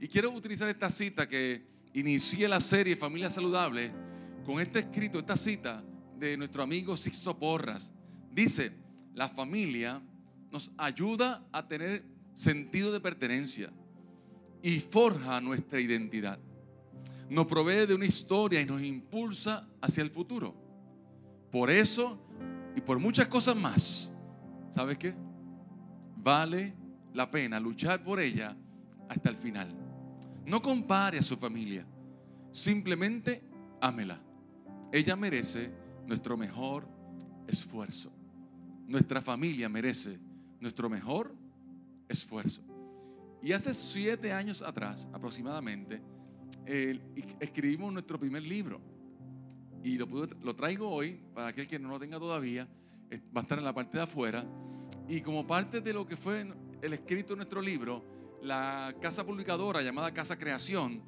Y quiero utilizar esta cita que inicié la serie Familia Saludable con este escrito, esta cita de nuestro amigo Sixto Porras. Dice, la familia nos ayuda a tener sentido de pertenencia y forja nuestra identidad. Nos provee de una historia y nos impulsa hacia el futuro. Por eso y por muchas cosas más, ¿sabes qué? Vale la pena luchar por ella hasta el final. No compare a su familia, simplemente ámela. Ella merece nuestro mejor esfuerzo. Nuestra familia merece nuestro mejor esfuerzo. Y hace siete años atrás, aproximadamente, escribimos nuestro primer libro. Y lo, lo traigo hoy, para aquel que no lo tenga todavía, va a estar en la parte de afuera. Y como parte de lo que fue el escrito de nuestro libro, la casa publicadora llamada Casa Creación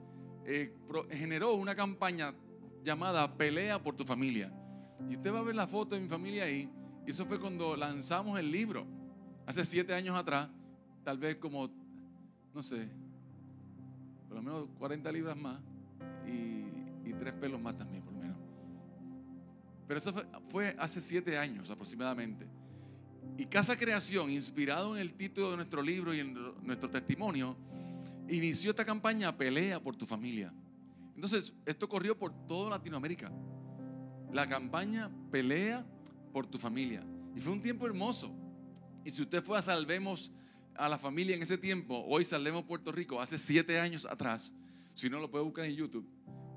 eh, generó una campaña llamada Pelea por tu familia. Y usted va a ver la foto de mi familia ahí. Y eso fue cuando lanzamos el libro, hace siete años atrás, tal vez como, no sé, por lo menos 40 libras más y, y tres pelos más también, por lo menos. Pero eso fue hace siete años aproximadamente. Y Casa Creación, inspirado en el título de nuestro libro y en nuestro testimonio, inició esta campaña Pelea por tu familia. Entonces, esto corrió por toda Latinoamérica. La campaña Pelea por tu familia. Y fue un tiempo hermoso. Y si usted fue a Salvemos a la familia en ese tiempo, hoy Salvemos Puerto Rico, hace siete años atrás, si no lo puede buscar en YouTube,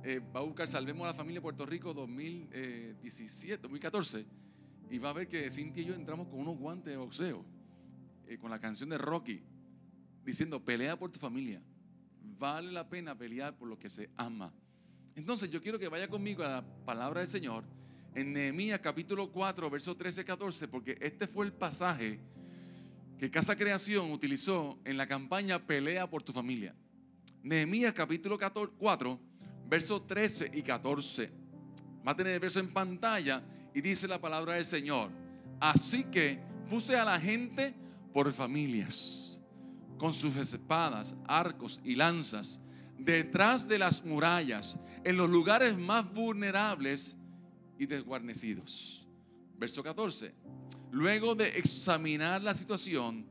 eh, va a buscar Salvemos a la familia Puerto Rico 2017, 2014 y va a ver que Cintia y yo entramos con unos guantes de boxeo, eh, con la canción de Rocky, diciendo, pelea por tu familia. Vale la pena pelear por lo que se ama. Entonces yo quiero que vaya conmigo a la palabra del Señor en Nehemías capítulo 4, verso 13, 14, porque este fue el pasaje que Casa Creación utilizó en la campaña Pelea por tu familia. Nehemías capítulo 4, verso 13 y 14. Va a tener el verso en pantalla y dice la palabra del Señor. Así que puse a la gente por familias, con sus espadas, arcos y lanzas, detrás de las murallas, en los lugares más vulnerables y desguarnecidos. Verso 14. Luego de examinar la situación,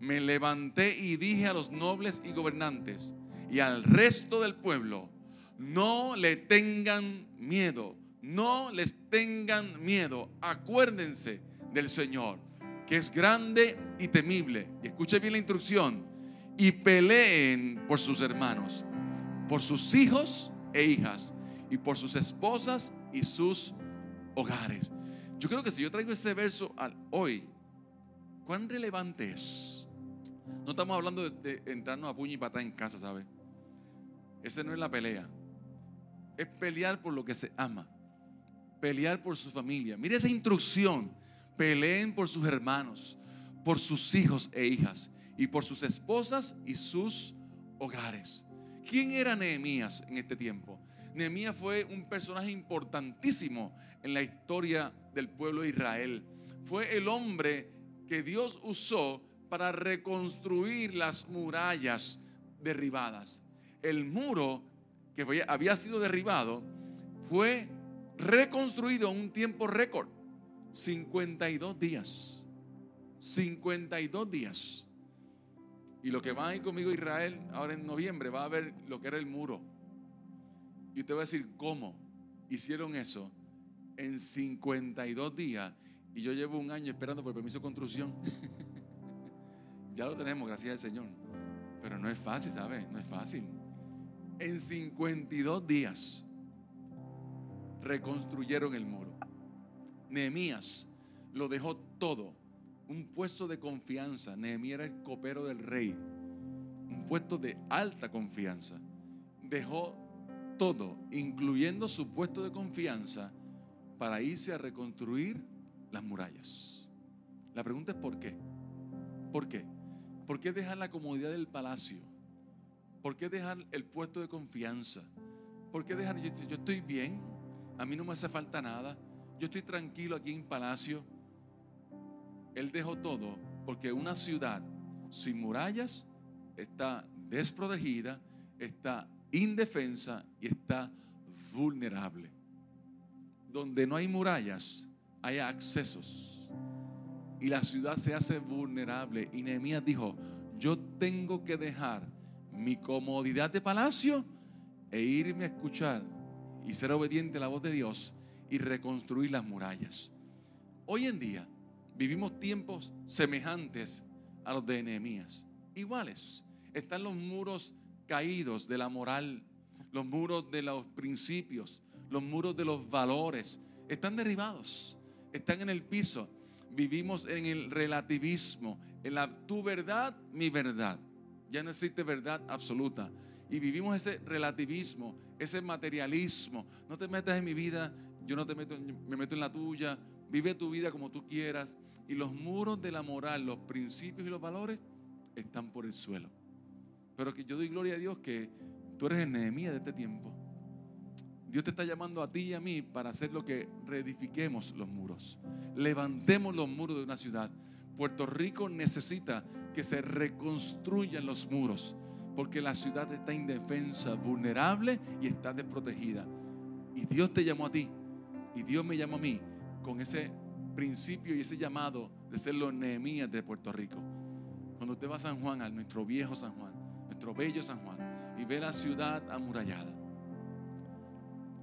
me levanté y dije a los nobles y gobernantes y al resto del pueblo, no le tengan miedo no les tengan miedo. Acuérdense del Señor, que es grande y temible. Y escuche bien la instrucción. Y peleen por sus hermanos, por sus hijos e hijas, y por sus esposas y sus hogares. Yo creo que si yo traigo ese verso al hoy, ¿cuán relevante es? No estamos hablando de, entrarnos a puño y patada en casa, ¿sabe? Ese no es la pelea. Es pelear por lo que se ama pelear por su familia. Mire esa instrucción. Peleen por sus hermanos, por sus hijos e hijas y por sus esposas y sus hogares. ¿Quién era Nehemías en este tiempo? Nehemías fue un personaje importantísimo en la historia del pueblo de Israel. Fue el hombre que Dios usó para reconstruir las murallas derribadas. El muro que había sido derribado fue reconstruido en un tiempo récord. 52 días. 52 días. Y lo que va a ir conmigo Israel ahora en noviembre va a ver lo que era el muro. Y usted va a decir, ¿cómo hicieron eso en 52 días? Y yo llevo un año esperando por permiso de construcción. ya lo tenemos, gracias al Señor. Pero no es fácil, ¿sabe? No es fácil. En 52 días reconstruyeron el muro. Nehemías lo dejó todo, un puesto de confianza. Nehemías era el copero del rey, un puesto de alta confianza. Dejó todo, incluyendo su puesto de confianza, para irse a reconstruir las murallas. La pregunta es ¿por qué? ¿Por qué? ¿Por qué dejar la comodidad del palacio? ¿Por qué dejar el puesto de confianza? ¿Por qué dejar, yo, estoy bien, a mí no me hace falta nada. Yo estoy tranquilo aquí en Palacio. Él dejó todo porque una ciudad sin murallas está desprotegida, está indefensa y está vulnerable. Donde no hay murallas, hay accesos. Y la ciudad se hace vulnerable. Y Nehemías dijo, yo tengo que dejar mi comodidad de palacio e irme a escuchar y ser obediente a la voz de Dios y reconstruir las murallas. Hoy en día vivimos tiempos semejantes a los de Nehemías, iguales. Están los muros caídos de la moral, los muros de los principios, los muros de los valores, están derribados, están en el piso. Vivimos en el relativismo, en la tu verdad, mi verdad. Ya no existe verdad absoluta. Y vivimos ese relativismo, ese materialismo. No te metas en mi vida, yo no te meto, me meto en la tuya. Vive tu vida como tú quieras. Y los muros de la moral, los principios y los valores están por el suelo. Pero que yo doy gloria a Dios que tú eres el de este tiempo. Dios te está llamando a ti y a mí para hacer lo que reedifiquemos los muros. Levantemos los muros de una ciudad. Puerto Rico necesita que se reconstruyan los muros, porque la ciudad está indefensa, vulnerable y está desprotegida. Y Dios te llamó a ti, y Dios me llamó a mí con ese principio y ese llamado de ser los Nehemías de Puerto Rico. Cuando usted va a San Juan, a nuestro viejo San Juan, nuestro bello San Juan, y ve la ciudad amurallada.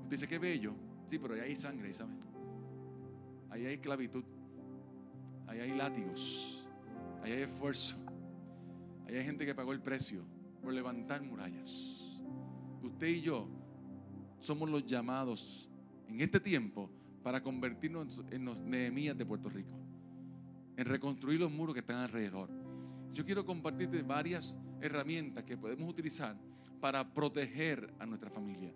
Usted dice que bello, sí, pero ahí hay sangre, ¿sabe? Ahí hay esclavitud, ahí hay látigos, ahí hay esfuerzo, ahí hay gente que pagó el precio por levantar murallas. Usted y yo somos los llamados en este tiempo para convertirnos en los Nehemías de Puerto Rico, en reconstruir los muros que están alrededor. Yo quiero compartirte varias herramientas que podemos utilizar para proteger a nuestra familia.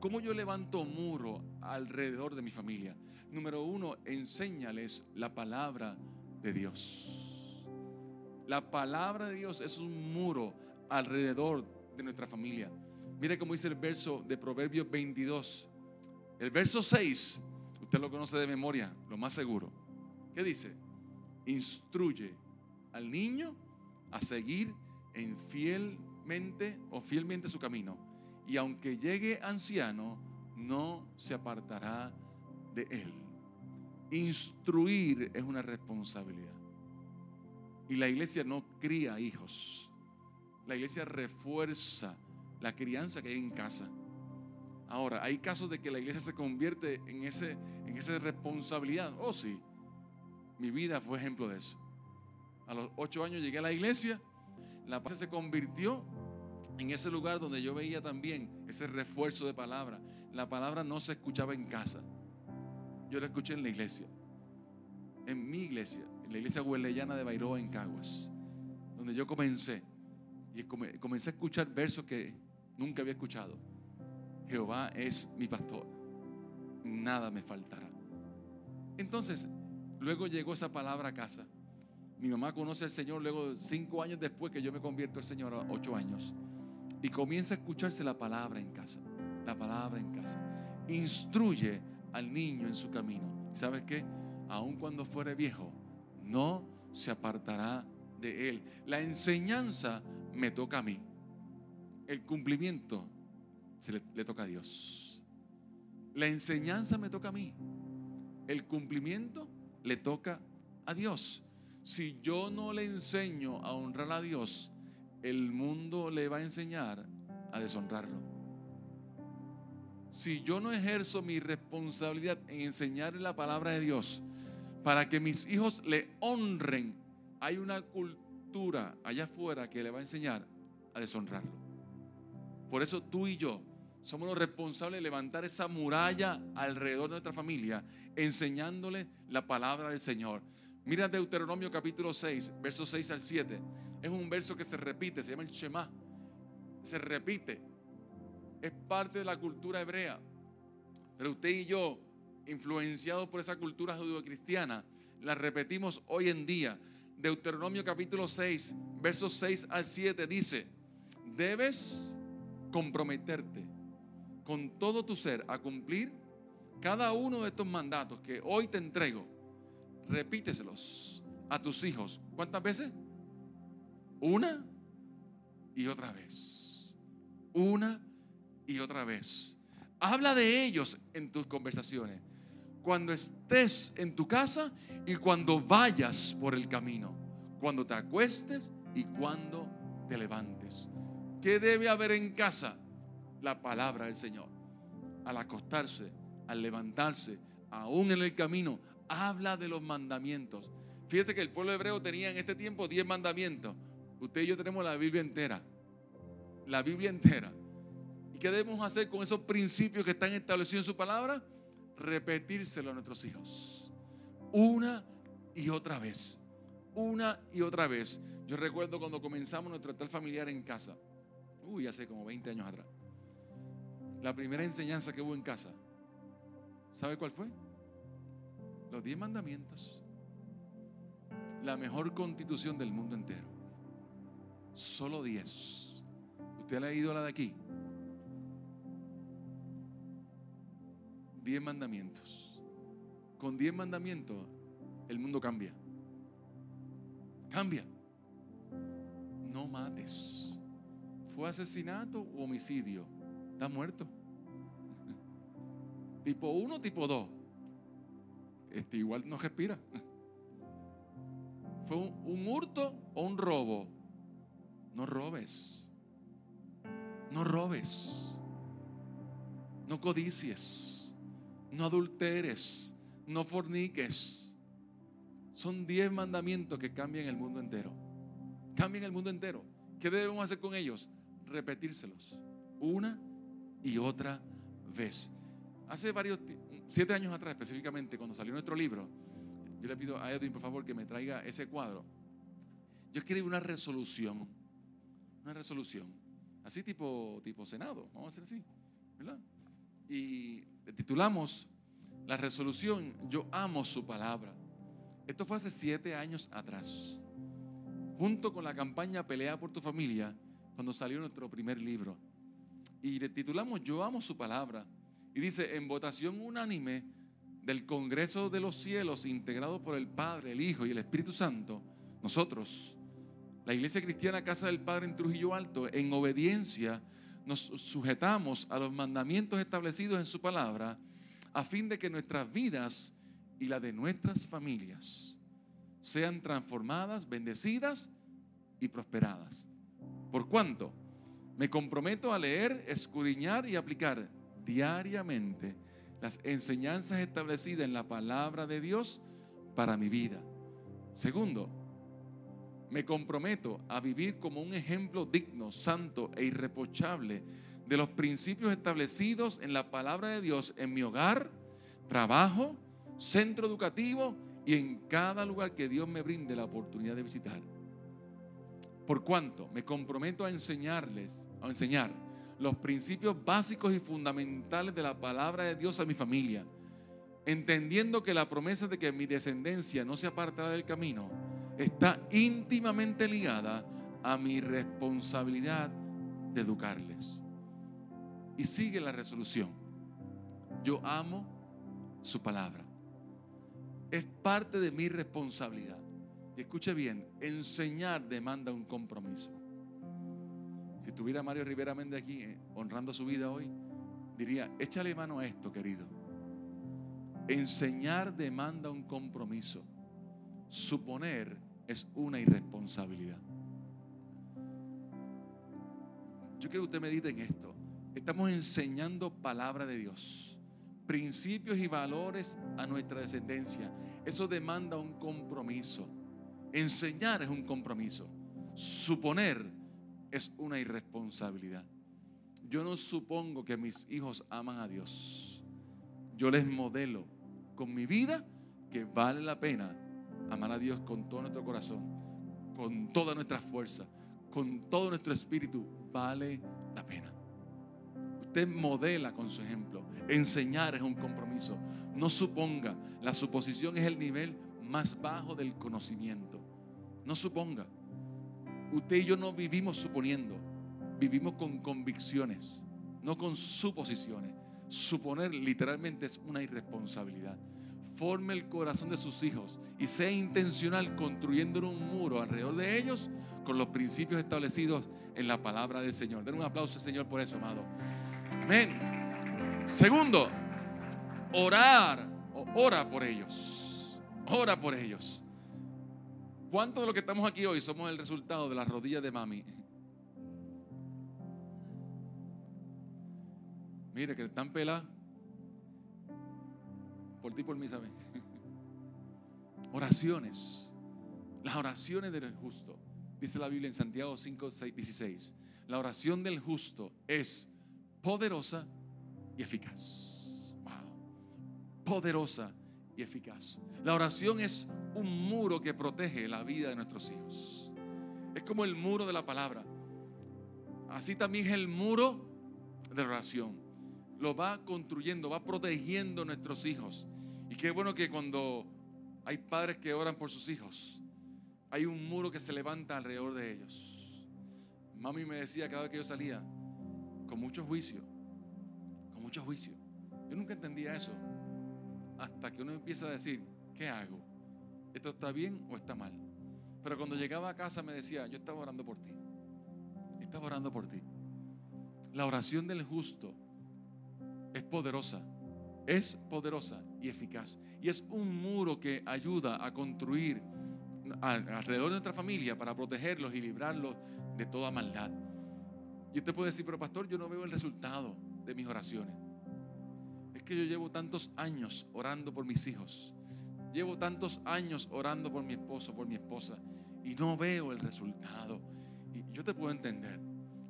¿Cómo yo levanto muro alrededor de mi familia? Número uno, enséñales la palabra de Dios. La palabra de Dios es un muro alrededor de nuestra familia. Mire cómo dice el verso de Proverbios 22. El verso 6, usted lo conoce de memoria, lo más seguro. ¿Qué dice? Instruye al niño a seguir en fielmente o fielmente su camino. Y aunque llegue anciano, no se apartará de él. Instruir es una responsabilidad. Y la iglesia no cría hijos. La iglesia refuerza la crianza que hay en casa. Ahora, hay casos de que la iglesia se convierte en, ese, en esa responsabilidad. Oh, sí. Mi vida fue ejemplo de eso. A los ocho años llegué a la iglesia. La paz se convirtió en ese lugar donde yo veía también ese refuerzo de palabra. La palabra no se escuchaba en casa. Yo la escuché en la iglesia. En mi iglesia, en la iglesia hueleyana de Bairoa en Caguas, donde yo comencé. Y comencé a escuchar versos que nunca había escuchado. Jehová es mi pastor. Nada me faltará. Entonces, luego llegó esa palabra a casa. Mi mamá conoce al Señor luego cinco años después que yo me convierto al Señor ocho años. Y comienza a escucharse la palabra en casa. La palabra en casa. Instruye al niño en su camino. ¿Sabes qué? Aun cuando fuere viejo, no se apartará de él. La enseñanza me toca a mí. El cumplimiento se le, toca a Dios. La enseñanza me toca a mí. El cumplimiento le toca a Dios. Si yo no le enseño a honrar a Dios, el mundo le va a enseñar a deshonrarlo. Si yo no ejerzo mi responsabilidad en enseñarle la palabra de Dios para que mis hijos le honren, hay una cultura allá afuera que le va a enseñar a deshonrarlo. Por eso tú y yo somos los responsables de levantar esa muralla alrededor de nuestra familia, enseñándole la palabra del Señor. Mira Deuteronomio capítulo 6, versos 6 al 7. Es un verso que se repite, se llama el Shema. Se repite. Es parte de la cultura hebrea. Pero usted y yo, influenciados por esa cultura judio-cristiana, la repetimos hoy en día. Deuteronomio capítulo 6, versos 6 al 7 dice, debes comprometerte con todo tu ser a cumplir cada uno de estos mandatos que hoy te entrego repíteselos a tus hijos. ¿Cuántas veces? ¿Una? y otra vez. Una y otra vez. Habla de ellos en tus conversaciones. Cuando estés en tu casa y cuando vayas por el camino. Cuando te acuestes y cuando te levantes. ¿Qué debe haber en casa? La palabra del Señor. Al acostarse, al levantarse, aún en el camino, habla de los mandamientos. Fíjate que el pueblo hebreo tenía en este tiempo 10 mandamientos. Usted y yo tenemos la Biblia entera. La Biblia entera. ¿Y qué debemos hacer con esos principios que están establecidos en su palabra? Repetírselo a nuestros hijos. Una y otra vez. Una y otra vez. Yo recuerdo cuando comenzamos nuestro altar familiar en casa. Uy, hace como 20 años atrás. La primera enseñanza que hubo en casa. ¿Sabe cuál fue? Los diez mandamientos. La mejor constitución del mundo entero. Solo diez. ¿Usted ha leído la de aquí? Diez mandamientos. Con diez mandamientos el mundo cambia. Cambia. No mates. ¿Fue asesinato o homicidio? Está muerto. tipo uno, tipo dos. Este igual no respira. ¿Fue un, un hurto o un robo? No robes. No robes. No codicies. No adulteres. No forniques. Son diez mandamientos que cambian el mundo entero. Cambian el mundo entero. ¿Qué debemos hacer con ellos? Repetírselos. Una y otra vez. Hace varios, siete años atrás específicamente, cuando salió nuestro libro, yo le pido a Edwin, por favor, que me traiga ese cuadro. Yo escribí una resolución, una resolución, así tipo, tipo Senado, vamos a hacer así, ¿verdad? Y le titulamos la resolución, yo amo su palabra. Esto fue hace siete años atrás, junto con la campaña Pelea por tu familia, cuando salió nuestro primer libro. Y le titulamos Yo amo su palabra. Y dice, en votación unánime del Congreso de los Cielos, integrado por el Padre, el Hijo y el Espíritu Santo, nosotros, la Iglesia Cristiana Casa del Padre en Trujillo Alto, en obediencia, nos sujetamos a los mandamientos establecidos en su palabra, a fin de que nuestras vidas y la de nuestras familias sean transformadas, bendecidas y prosperadas. ¿Por cuánto? Me comprometo a leer, escudriñar y aplicar diariamente las enseñanzas establecidas en la palabra de Dios para mi vida. Segundo, me comprometo a vivir como un ejemplo digno, santo e irreprochable de los principios establecidos en la palabra de Dios en mi hogar, trabajo, centro educativo y en cada lugar que Dios me brinde la oportunidad de visitar. Por cuanto me comprometo a enseñarles, a enseñar los principios básicos y fundamentales de la palabra de Dios a mi familia, entendiendo que la promesa de que mi descendencia no se apartará del camino está íntimamente ligada a mi responsabilidad de educarles. Y sigue la resolución. Yo amo su palabra. Es parte de mi responsabilidad. Y escuche bien, enseñar demanda un compromiso. Si tuviera Mario Rivera Méndez aquí eh, honrando su vida hoy, diría, échale mano a esto, querido. Enseñar demanda un compromiso. Suponer es una irresponsabilidad. Yo quiero que usted medite en esto. Estamos enseñando palabra de Dios, principios y valores a nuestra descendencia. Eso demanda un compromiso. Enseñar es un compromiso. Suponer es una irresponsabilidad. Yo no supongo que mis hijos aman a Dios. Yo les modelo con mi vida que vale la pena amar a Dios con todo nuestro corazón, con toda nuestra fuerza, con todo nuestro espíritu. Vale la pena. Usted modela con su ejemplo. Enseñar es un compromiso. No suponga. La suposición es el nivel más bajo del conocimiento. No suponga. Usted y yo no vivimos suponiendo, vivimos con convicciones, no con suposiciones. Suponer literalmente es una irresponsabilidad. Forme el corazón de sus hijos y sea intencional construyendo un muro alrededor de ellos con los principios establecidos en la palabra del Señor. Den un aplauso al Señor por eso, amado. Amén. Segundo, orar, ora por ellos. Ora por ellos. ¿Cuántos de los que estamos aquí hoy somos el resultado de las rodillas de mami? Mire que están peladas. Por ti, por mí, ¿saben? Oraciones. Las oraciones del justo. Dice la Biblia en Santiago 5, 6, 16. La oración del justo es poderosa y eficaz. Wow. Poderosa y eficaz. La oración es un muro que protege la vida de nuestros hijos. Es como el muro de la palabra. Así también es el muro de la oración. Lo va construyendo, va protegiendo a nuestros hijos. Y qué bueno que cuando hay padres que oran por sus hijos, hay un muro que se levanta alrededor de ellos. Mami me decía cada vez que yo salía, con mucho juicio, con mucho juicio. Yo nunca entendía eso. Hasta que uno empieza a decir, ¿qué hago? ¿Esto está bien o está mal? Pero cuando llegaba a casa me decía, yo estaba orando por ti. Estaba orando por ti. La oración del justo es poderosa, es poderosa y eficaz. Y es un muro que ayuda a construir alrededor de nuestra familia para protegerlos y librarlos de toda maldad. Y usted puede decir, pero pastor, yo no veo el resultado de mis oraciones. Es que yo llevo tantos años orando por mis hijos. Llevo tantos años orando por mi esposo, por mi esposa. Y no veo el resultado. Y yo te puedo entender.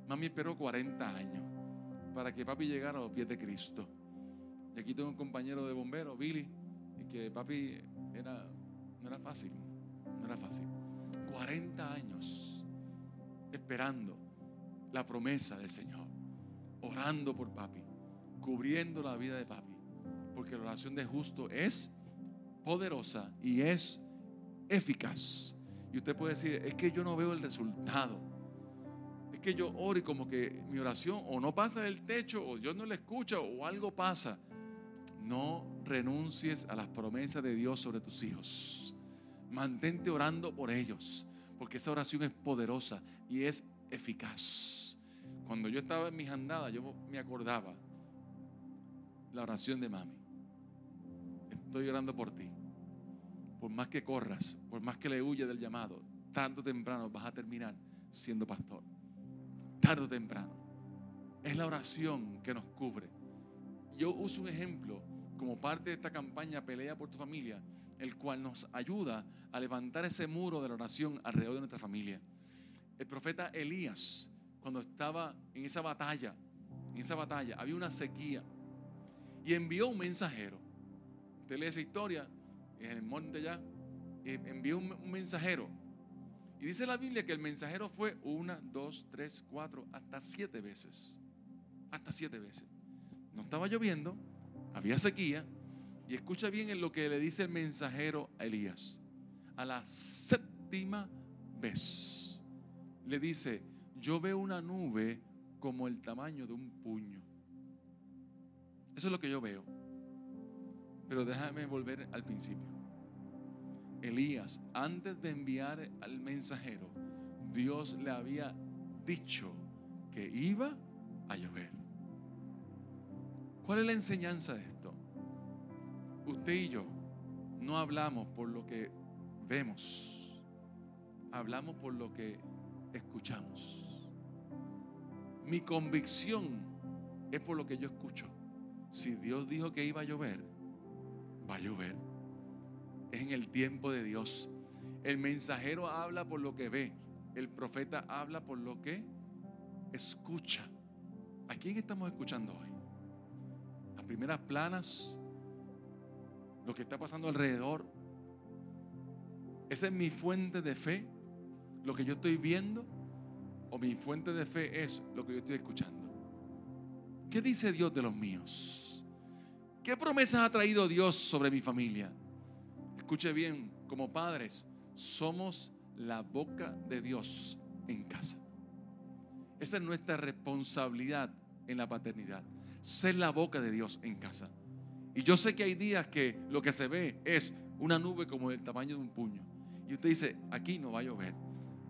Mami esperó 40 años para que papi llegara a los pies de Cristo. Y aquí tengo un compañero de bombero, Billy, y que papi era, no era fácil, no era fácil. 40 años esperando la promesa del Señor, orando por papi, cubriendo la vida de papi, porque la oración de justo es poderosa y es eficaz. Y usted puede decir, es que yo no veo el resultado que yo ore como que mi oración o no pasa del techo o Dios no le escucha o algo pasa. No renuncies a las promesas de Dios sobre tus hijos. Mantente orando por ellos, porque esa oración es poderosa y es eficaz. Cuando yo estaba en mis andadas, yo me acordaba la oración de mami. Estoy orando por ti. Por más que corras, por más que le huyas del llamado, tanto temprano vas a terminar siendo pastor tarde o temprano. Es la oración que nos cubre. Yo uso un ejemplo como parte de esta campaña Pelea por tu familia, el cual nos ayuda a levantar ese muro de la oración alrededor de nuestra familia. El profeta Elías, cuando estaba en esa batalla, en esa batalla había una sequía y envió un mensajero. Usted lee esa historia en el monte ya, envió un mensajero y dice la Biblia que el mensajero fue una, dos, tres, cuatro, hasta siete veces. Hasta siete veces. No estaba lloviendo, había sequía. Y escucha bien en lo que le dice el mensajero a Elías. A la séptima vez le dice, yo veo una nube como el tamaño de un puño. Eso es lo que yo veo. Pero déjame volver al principio. Elías, antes de enviar al mensajero, Dios le había dicho que iba a llover. ¿Cuál es la enseñanza de esto? Usted y yo no hablamos por lo que vemos, hablamos por lo que escuchamos. Mi convicción es por lo que yo escucho. Si Dios dijo que iba a llover, va a llover en el tiempo de Dios. El mensajero habla por lo que ve, el profeta habla por lo que escucha. ¿A quién estamos escuchando hoy? A primeras planas, lo que está pasando alrededor. ¿Esa es mi fuente de fe? ¿Lo que yo estoy viendo? ¿O mi fuente de fe es lo que yo estoy escuchando? ¿Qué dice Dios de los míos? ¿Qué promesas ha traído Dios sobre mi familia? Escuche bien, como padres, somos la boca de Dios en casa. Esa es nuestra responsabilidad en la paternidad. Ser la boca de Dios en casa. Y yo sé que hay días que lo que se ve es una nube como del tamaño de un puño. Y usted dice, aquí no va a llover.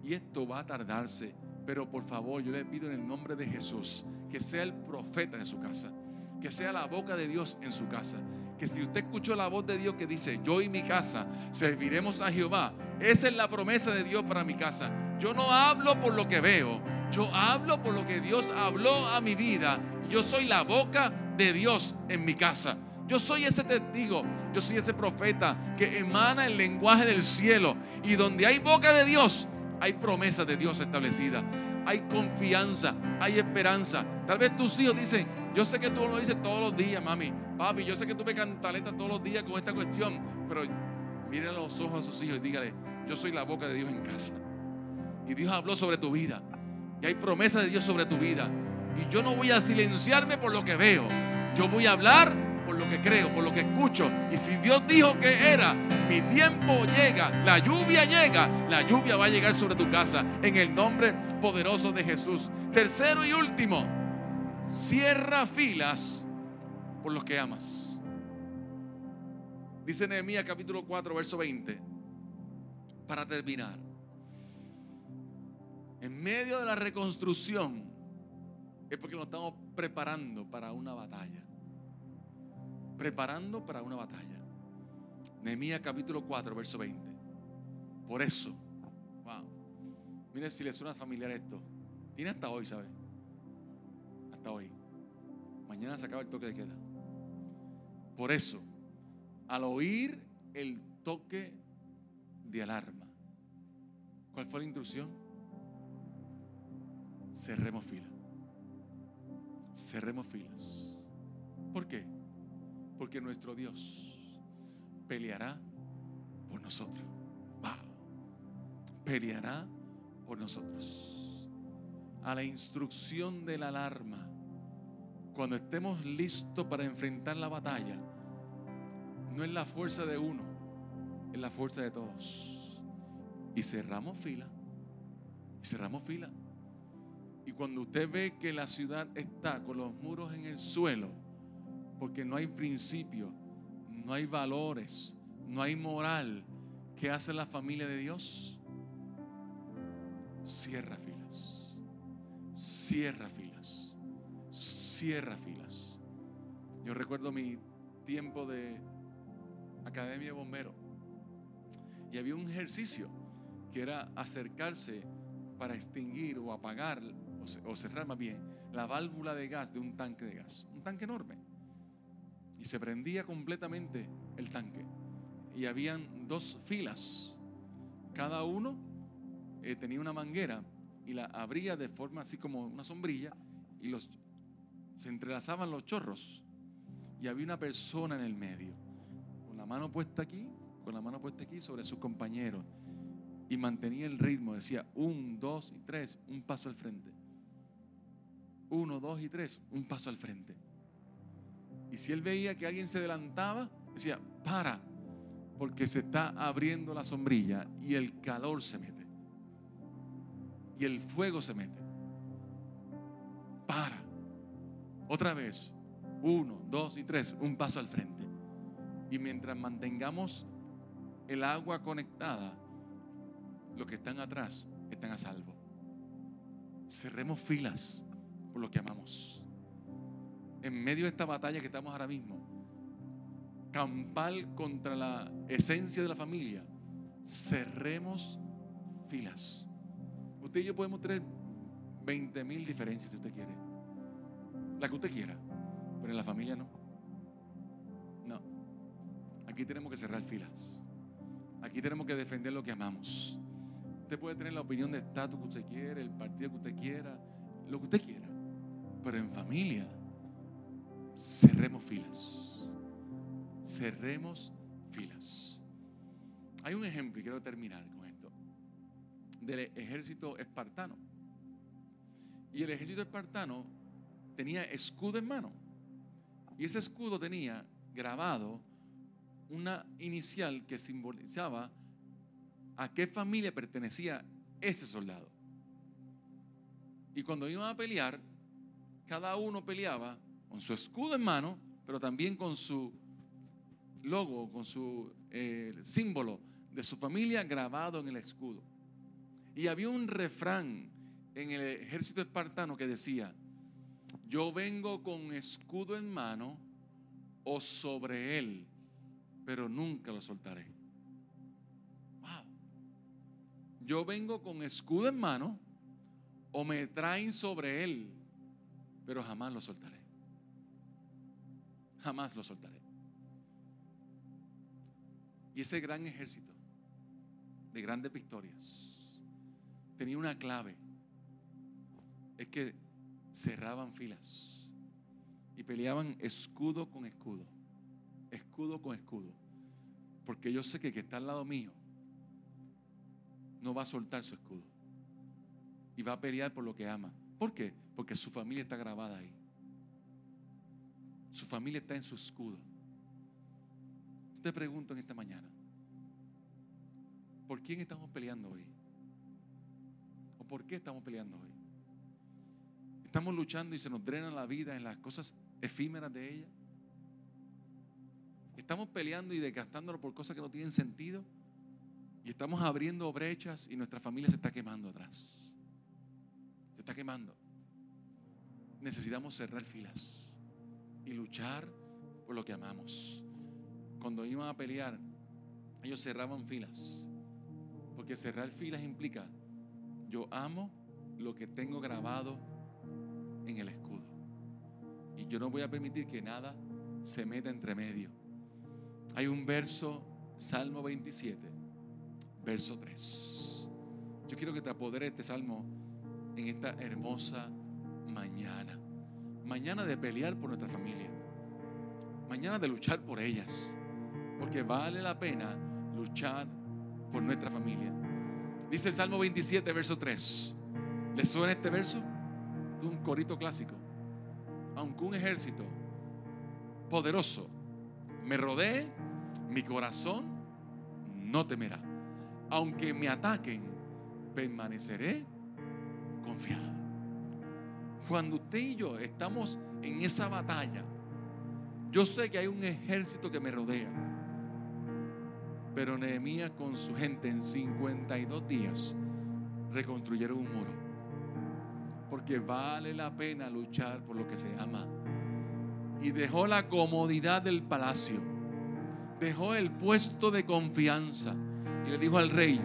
Y esto va a tardarse. Pero por favor, yo le pido en el nombre de Jesús que sea el profeta de su casa. Que sea la boca de Dios en su casa. Que si usted escuchó la voz de Dios que dice, yo y mi casa serviremos a Jehová. Esa es la promesa de Dios para mi casa. Yo no hablo por lo que veo. Yo hablo por lo que Dios habló a mi vida. Yo soy la boca de Dios en mi casa. Yo soy ese testigo, yo soy ese profeta que emana el lenguaje del cielo. Y donde hay boca de Dios, hay promesas de Dios establecidas. Hay confianza, hay esperanza. Tal vez tus hijos dicen, yo sé que tú lo dices todos los días, mami. Papi, yo sé que tú me cantaletas todos los días con esta cuestión. Pero mire a los ojos a sus hijos y dígale, yo soy la boca de Dios en casa. Y Dios habló sobre tu vida. Y hay promesas de Dios sobre tu vida. Y yo no voy a silenciarme por lo que veo. Yo voy a hablar por lo que creo, por lo que escucho. Y si Dios dijo que era, mi tiempo llega, la lluvia llega, la lluvia va a llegar sobre tu casa en el nombre poderoso de Jesús. Tercero y último, cierra filas por los que amas. Dice Nehemías capítulo 4, verso 20, para terminar. En medio de la reconstrucción es porque nos estamos preparando para una batalla preparando para una batalla. Nehemías capítulo 4, verso 20. Por eso, wow. Mire si le suena familiar esto. Tiene hasta hoy, ¿sabe? Hasta hoy. Mañana se acaba el toque de queda. Por eso, al oír el toque de alarma, ¿cuál fue la instrucción? Cerremos filas. Cerremos filas. ¿Por qué? Porque nuestro Dios peleará por nosotros. Peleará por nosotros. A la instrucción de la alarma, cuando estemos listos para enfrentar la batalla, no es la fuerza de uno, es la fuerza de todos. Y cerramos fila. Y cerramos fila. Y cuando usted ve que la ciudad está con los muros en el suelo, porque no hay principio, no hay valores, no hay moral. ¿Qué hace la familia de Dios? Cierra filas. Cierra filas. Cierra filas. Yo recuerdo mi tiempo de academia de bombero y había un ejercicio que era acercarse para extinguir o apagar o cerrar más bien la válvula de gas de un tanque de gas, un tanque enorme y se prendía completamente el tanque. Y habían dos filas. Cada uno eh, tenía una manguera y la abría de forma así como una sombrilla y los, se entrelazaban los chorros. Y había una persona en el medio, con la mano puesta aquí, con la mano puesta aquí sobre sus compañeros. Y mantenía el ritmo, decía un, dos y tres, un paso al frente. Uno, dos y tres, un paso al frente. Y si él veía que alguien se adelantaba, decía, para, porque se está abriendo la sombrilla y el calor se mete. Y el fuego se mete. Para. Otra vez. Uno, dos y tres. Un paso al frente. Y mientras mantengamos el agua conectada, los que están atrás están a salvo. Cerremos filas por lo que amamos en medio de esta batalla que estamos ahora mismo, campal contra la esencia de la familia, cerremos filas. Usted y yo podemos tener 20 mil diferencias si usted quiere. La que usted quiera. Pero en la familia no. No. Aquí tenemos que cerrar filas. Aquí tenemos que defender lo que amamos. Usted puede tener la opinión de estatus que usted quiera, el partido que usted quiera, lo que usted quiera. Pero en familia cerremos filas. Cerremos filas. Hay un ejemplo, y quiero terminar con esto, del ejército espartano. Y el ejército espartano tenía escudo en mano. Y ese escudo tenía grabado una inicial que simbolizaba a qué familia pertenecía ese soldado. Y cuando iban a pelear, cada uno peleaba con su escudo en mano, pero también con su logo, con su eh, símbolo de su familia grabado en el escudo. Y había un refrán en el ejército espartano que decía, yo vengo con escudo en mano o sobre él, pero nunca lo soltaré. Wow. Yo vengo con escudo en mano o me traen sobre él, pero jamás lo soltaré. Jamás lo soltaré. Y ese gran ejército de grandes victorias tenía una clave. Es que cerraban filas y peleaban escudo con escudo, escudo con escudo. Porque yo sé que el que está al lado mío no va a soltar su escudo y va a pelear por lo que ama. ¿Por qué? Porque su familia está grabada ahí. Su familia está en su escudo. Te pregunto en esta mañana, ¿por quién estamos peleando hoy? ¿O por qué estamos peleando hoy? Estamos luchando y se nos drena la vida en las cosas efímeras de ella. Estamos peleando y desgastándolo por cosas que no tienen sentido. Y estamos abriendo brechas y nuestra familia se está quemando atrás. Se está quemando. Necesitamos cerrar filas y luchar por lo que amamos. Cuando iban a pelear, ellos cerraban filas. Porque cerrar filas implica, yo amo lo que tengo grabado en el escudo. Y yo no voy a permitir que nada se meta entre medio. Hay un verso, Salmo 27, verso 3. Yo quiero que te apodere este salmo en esta hermosa mañana. Mañana de pelear por nuestra familia. Mañana de luchar por ellas. Porque vale la pena luchar por nuestra familia. Dice el Salmo 27, verso 3. ¿Le suena este verso? un corito clásico. Aunque un ejército poderoso me rodee, mi corazón no temerá. Aunque me ataquen, permaneceré confiado. Cuando usted y yo estamos en esa batalla, yo sé que hay un ejército que me rodea. Pero Nehemías con su gente en 52 días reconstruyeron un muro porque vale la pena luchar por lo que se ama. Y dejó la comodidad del palacio, dejó el puesto de confianza y le dijo al rey,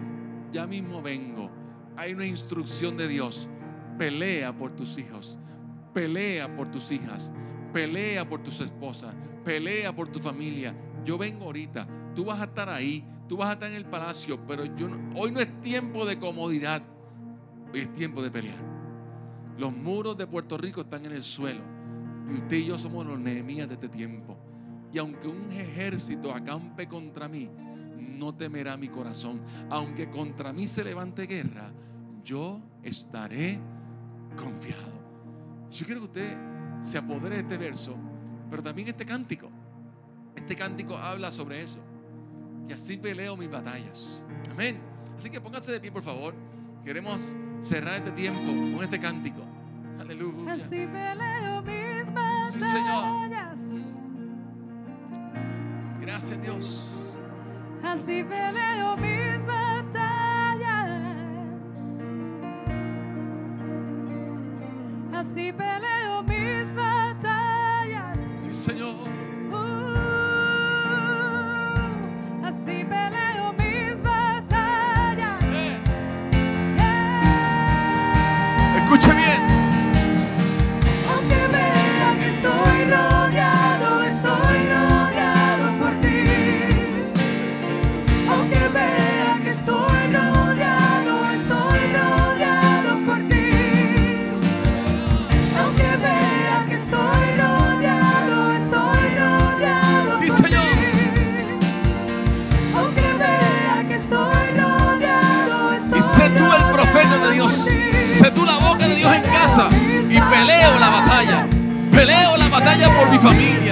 ya mismo vengo, hay una instrucción de Dios, pelea por tus hijos, pelea por tus hijas, pelea por tus esposas, pelea por tu familia. Yo vengo ahorita, tú vas a estar ahí, tú vas a estar en el palacio, pero yo hoy no es tiempo de comodidad, hoy es tiempo de pelear. Los muros de Puerto Rico están en el suelo. Y usted y yo somos los Nehemías de este tiempo. Y aunque un ejército acampe contra mí, no temerá mi corazón. Aunque contra mí se levante guerra, yo estaré confiado. Yo quiero que usted se apodere de este verso, pero también este cántico. Este cántico habla sobre eso. Y así peleo mis batallas. Amén. Así que pónganse de pie, por favor. Queremos cerrar este tiempo con este cántico. Aleluya. Así peleo mis batallas. Sí, Señor. Gracias, Dios. Así peleo mis batallas.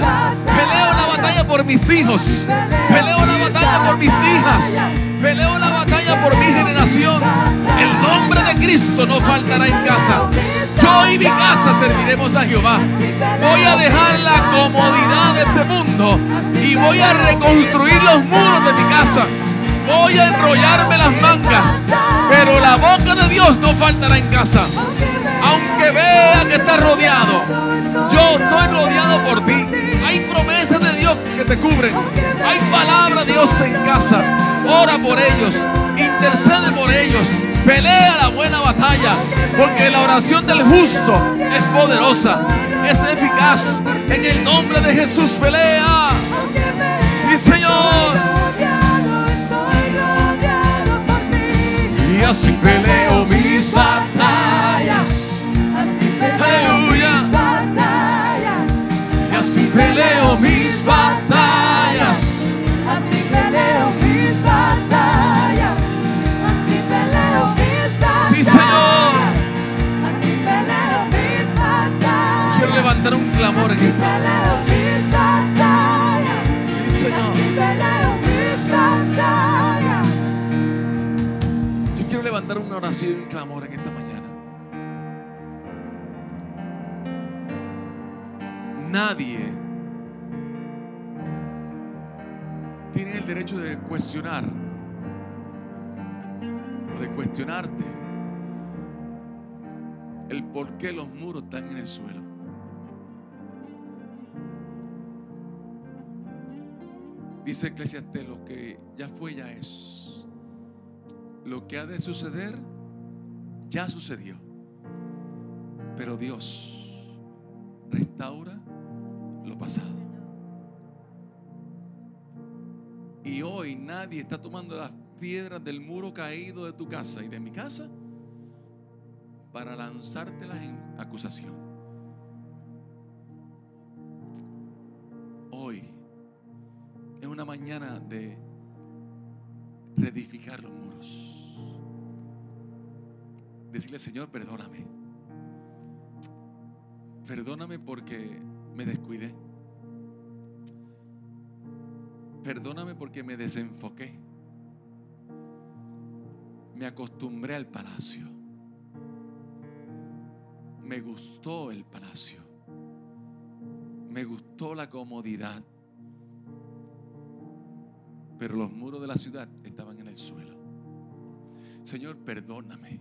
Peleo la batalla por mis hijos. Peleo la batalla por mis hijas. Peleo la batalla por mi generación. El nombre de Cristo no faltará en casa. Yo y mi casa serviremos a Jehová. Voy a dejar la comodidad de este mundo y voy a reconstruir los muros de mi casa. Voy a enrollarme las mangas, pero la boca de Dios no faltará en casa. Aunque vea que está rodeado, yo estoy rodeado por ti. Hay promesas de Dios que te cubren. Hay palabra de Dios en casa. Ora por ellos. Intercede por ellos. Pelea la buena batalla. Porque la oración del justo es poderosa. Es eficaz. En el nombre de Jesús pelea. Mi Señor. Y así peleo Así peleo mis batallas. Señor. Así peleo mis batallas. Yo quiero levantar una oración y un clamor en esta mañana. Nadie tiene el derecho de cuestionar o de cuestionarte el por qué los muros están en el suelo. Dice Eclesiastes, lo que ya fue ya es. Lo que ha de suceder, ya sucedió. Pero Dios restaura lo pasado. Y hoy nadie está tomando las piedras del muro caído de tu casa y de mi casa para lanzártelas en acusación. Mañana de reedificar los muros. Decirle, Señor, perdóname. Perdóname porque me descuidé. Perdóname porque me desenfoqué. Me acostumbré al palacio. Me gustó el palacio. Me gustó la comodidad. Pero los muros de la ciudad estaban en el suelo. Señor, perdóname.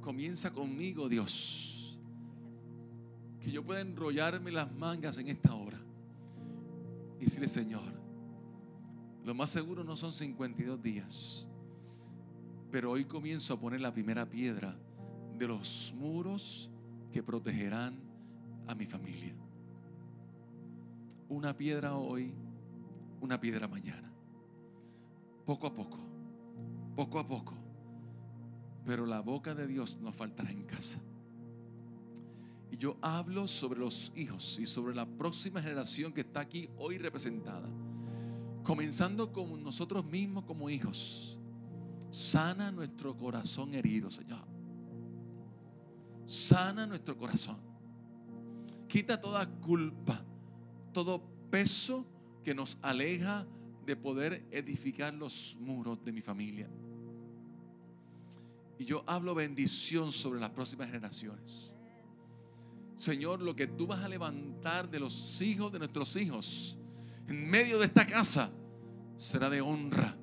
Comienza conmigo, Dios. Que yo pueda enrollarme las mangas en esta hora. Y decirle, Señor, lo más seguro no son 52 días. Pero hoy comienzo a poner la primera piedra de los muros que protegerán a mi familia. Una piedra hoy, una piedra mañana. Poco a poco, poco a poco. Pero la boca de Dios no faltará en casa. Y yo hablo sobre los hijos y sobre la próxima generación que está aquí hoy representada. Comenzando con nosotros mismos como hijos. Sana nuestro corazón herido, Señor. Sana nuestro corazón. Quita toda culpa, todo peso que nos aleja de poder edificar los muros de mi familia. Y yo hablo bendición sobre las próximas generaciones. Señor, lo que tú vas a levantar de los hijos de nuestros hijos en medio de esta casa será de honra,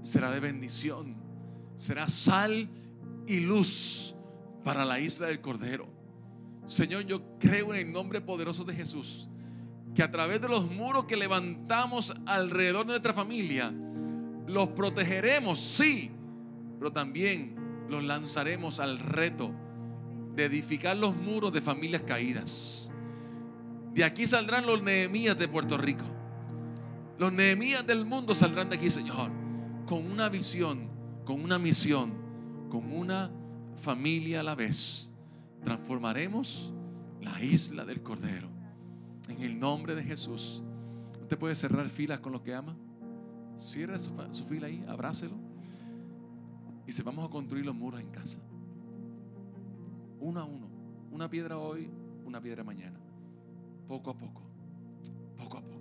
será de bendición, será sal y luz para la isla del Cordero. Señor, yo creo en el nombre poderoso de Jesús que a través de los muros que levantamos alrededor de nuestra familia, los protegeremos, sí, pero también los lanzaremos al reto de edificar los muros de familias caídas. De aquí saldrán los Nehemías de Puerto Rico. Los Nehemías del mundo saldrán de aquí, Señor, con una visión, con una misión, con una familia a la vez. Transformaremos la isla del Cordero. En el nombre de Jesús. Usted puede cerrar filas con lo que ama. Cierre su, su fila ahí, abrácelo. Y se vamos a construir los muros en casa. Uno a uno. Una piedra hoy, una piedra mañana. Poco a poco. Poco a poco.